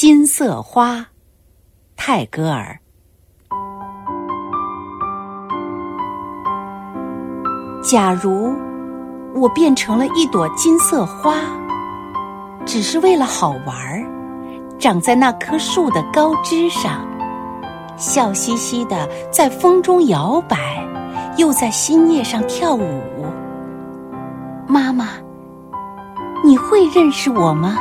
金色花，泰戈尔。假如我变成了一朵金色花，只是为了好玩儿，长在那棵树的高枝上，笑嘻嘻的在风中摇摆，又在新叶上跳舞。妈妈，你会认识我吗？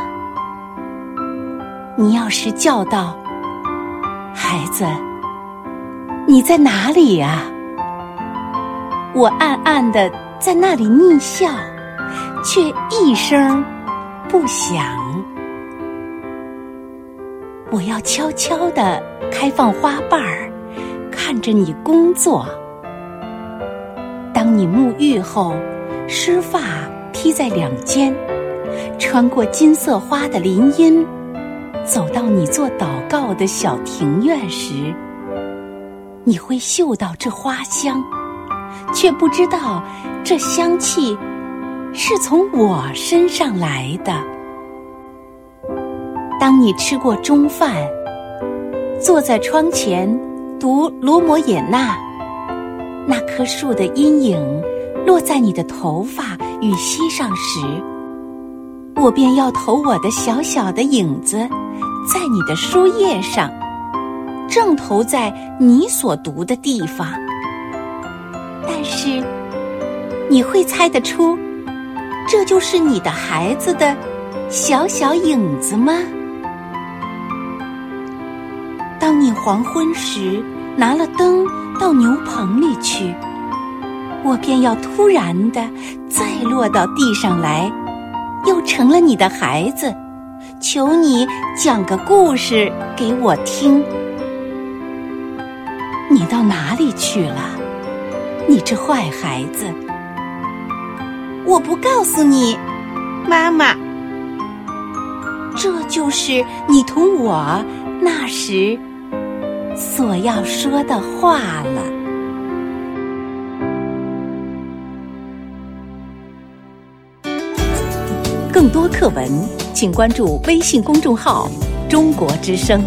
你要是叫道：“孩子，你在哪里呀？”我暗暗的在那里逆笑，却一声不响。我要悄悄的开放花瓣儿，看着你工作。当你沐浴后，湿发披在两肩，穿过金色花的林荫。走到你做祷告的小庭院时，你会嗅到这花香，却不知道这香气是从我身上来的。当你吃过中饭，坐在窗前读罗摩衍那，那棵树的阴影落在你的头发与膝上时，我便要投我的小小的影子。在你的书页上，正投在你所读的地方。但是，你会猜得出，这就是你的孩子的小小影子吗？当你黄昏时拿了灯到牛棚里去，我便要突然的再落到地上来，又成了你的孩子。求你讲个故事给我听。你到哪里去了？你这坏孩子！我不告诉你，妈妈。这就是你同我那时所要说的话了。更多课文。请关注微信公众号“中国之声”。